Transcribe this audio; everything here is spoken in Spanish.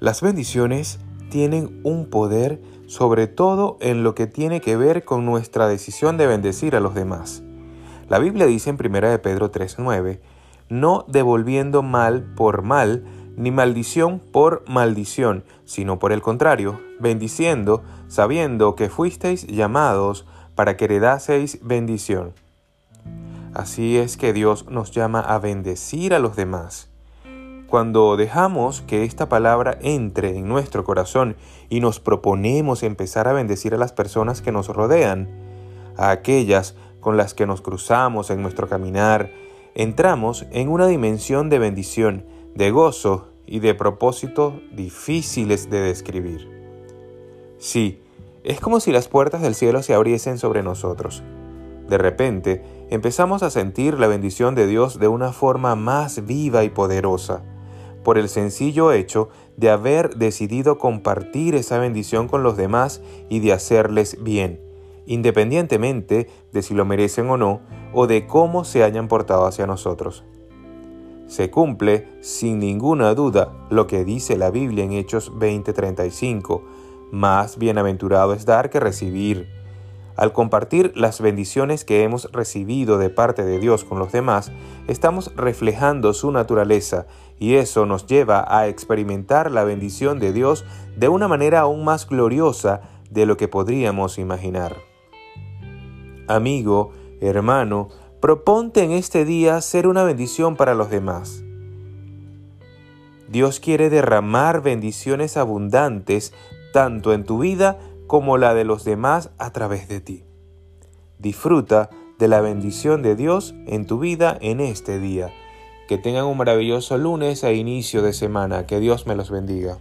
Las bendiciones tienen un poder sobre todo en lo que tiene que ver con nuestra decisión de bendecir a los demás. La Biblia dice en 1 de Pedro 3:9, no devolviendo mal por mal, ni maldición por maldición, sino por el contrario, bendiciendo, sabiendo que fuisteis llamados para que heredaseis bendición. Así es que Dios nos llama a bendecir a los demás. Cuando dejamos que esta palabra entre en nuestro corazón y nos proponemos empezar a bendecir a las personas que nos rodean, a aquellas con las que nos cruzamos en nuestro caminar, entramos en una dimensión de bendición, de gozo y de propósito difíciles de describir. Sí, es como si las puertas del cielo se abriesen sobre nosotros. De repente, empezamos a sentir la bendición de Dios de una forma más viva y poderosa, por el sencillo hecho de haber decidido compartir esa bendición con los demás y de hacerles bien, independientemente de si lo merecen o no, o de cómo se hayan portado hacia nosotros. Se cumple, sin ninguna duda, lo que dice la Biblia en Hechos 20:35, más bienaventurado es dar que recibir. Al compartir las bendiciones que hemos recibido de parte de Dios con los demás, estamos reflejando su naturaleza y eso nos lleva a experimentar la bendición de Dios de una manera aún más gloriosa de lo que podríamos imaginar. Amigo, hermano, proponte en este día ser una bendición para los demás. Dios quiere derramar bendiciones abundantes tanto en tu vida como la de los demás a través de ti. Disfruta de la bendición de Dios en tu vida en este día. Que tengan un maravilloso lunes e inicio de semana. Que Dios me los bendiga.